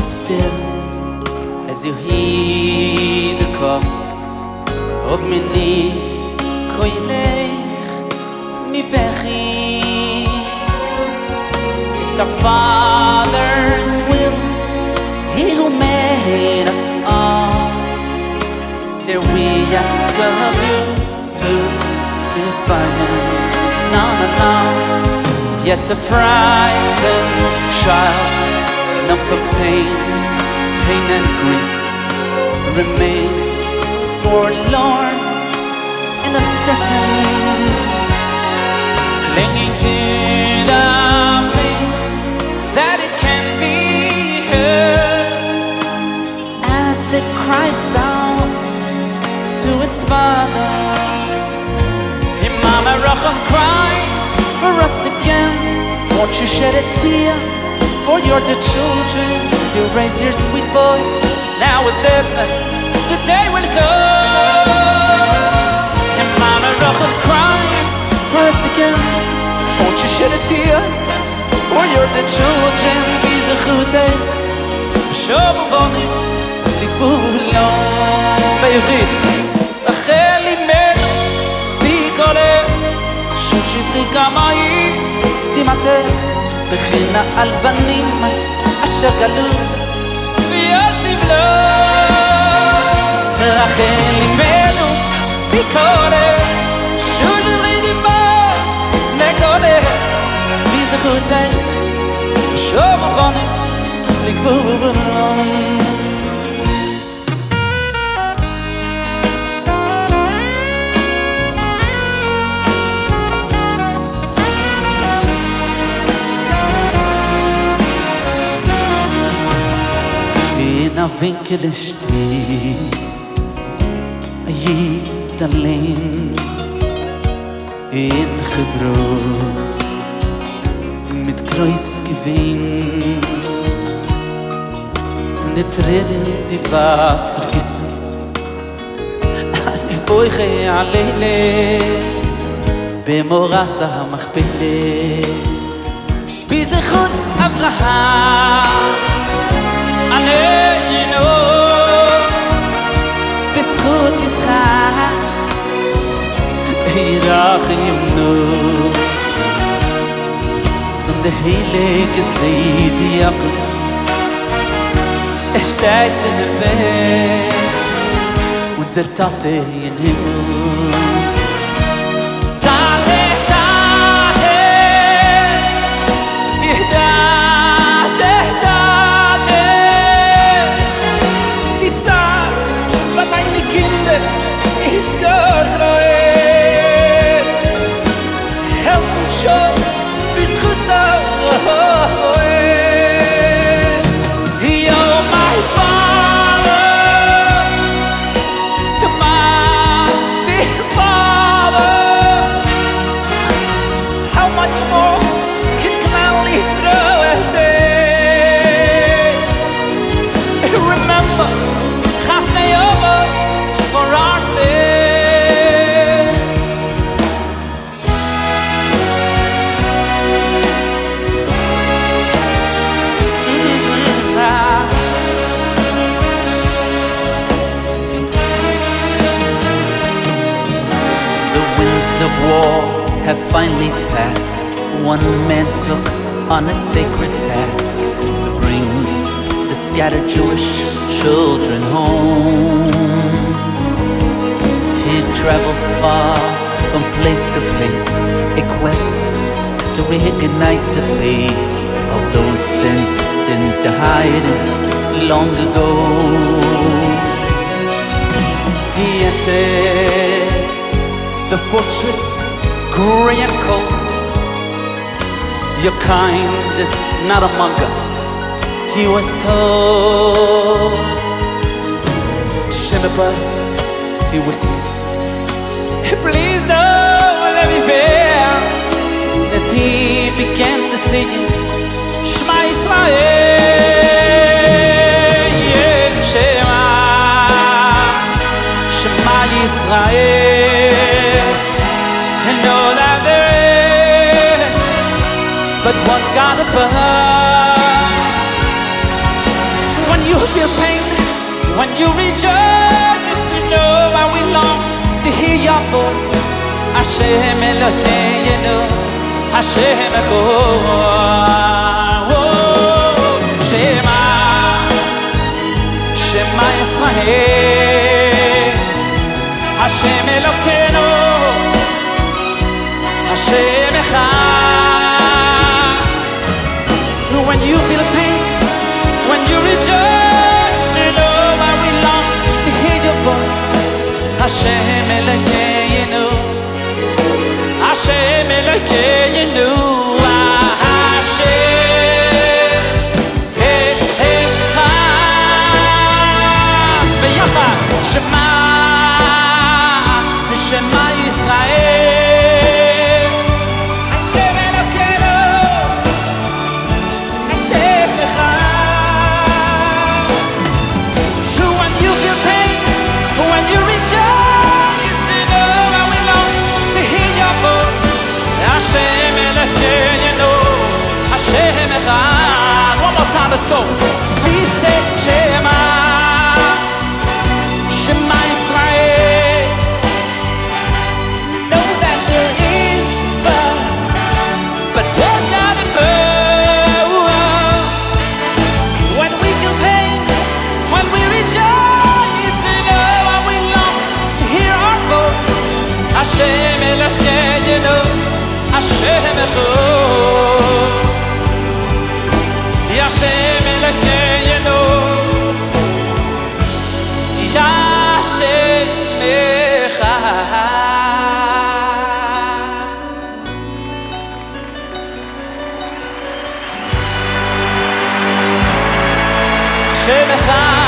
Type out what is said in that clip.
still as you hear the call of me ni koilech mi bechi it's a father's will. He who made us all. Dare we ask of you to defy him? No no no. Yet a frightened child numb from pain pain and grief remains forlorn and uncertain. Clinging to the faith that it can be heard as it cries out to its father. Your mama Rachel cry for us again. Won't you shed a tear for your dear children you raise your sweet voice now is the the day will come and mama Rachel cry for us again won't you shed a tear for your dear children be the good show boni likvulo בעברית החל לימד סיקולה שוב שברי כמאי תימתך וכן האלבנים אשר גלו. ועל סבלו. רחל ליבנו סיכורת זכותך שוב ובונן לגבור ובונן winkel steh Jid allein In Chebro Mit Kreuz gewin In der Trede wie Wasser gissen Alle Beuche alleine. במורס המכפלה בזכות אברהם יצחק ירחמנו und der heilige Seid Jakob. Er steht in der Welt. Unser Tate in Himmel of war have finally passed. One man took on a sacred task to bring the scattered Jewish children home. He traveled far from place to place, a quest to reignite the faith of those sent into hiding long ago. He entered fortress, gray and cold. Your kind is not among us, he was told. Shemapa, he whispered, please don't let me fail. As he began to sing, Shema Israel, Shema. Shema Yisrael above. When you feel pain, when you rejoice, you know why we long to hear your voice. Hashem Elokeinu, Hashem Echod. Shema, Shema Yisrael, Hashem Elokeinu, Hashem Echod. השם אלכי ידו ישם לך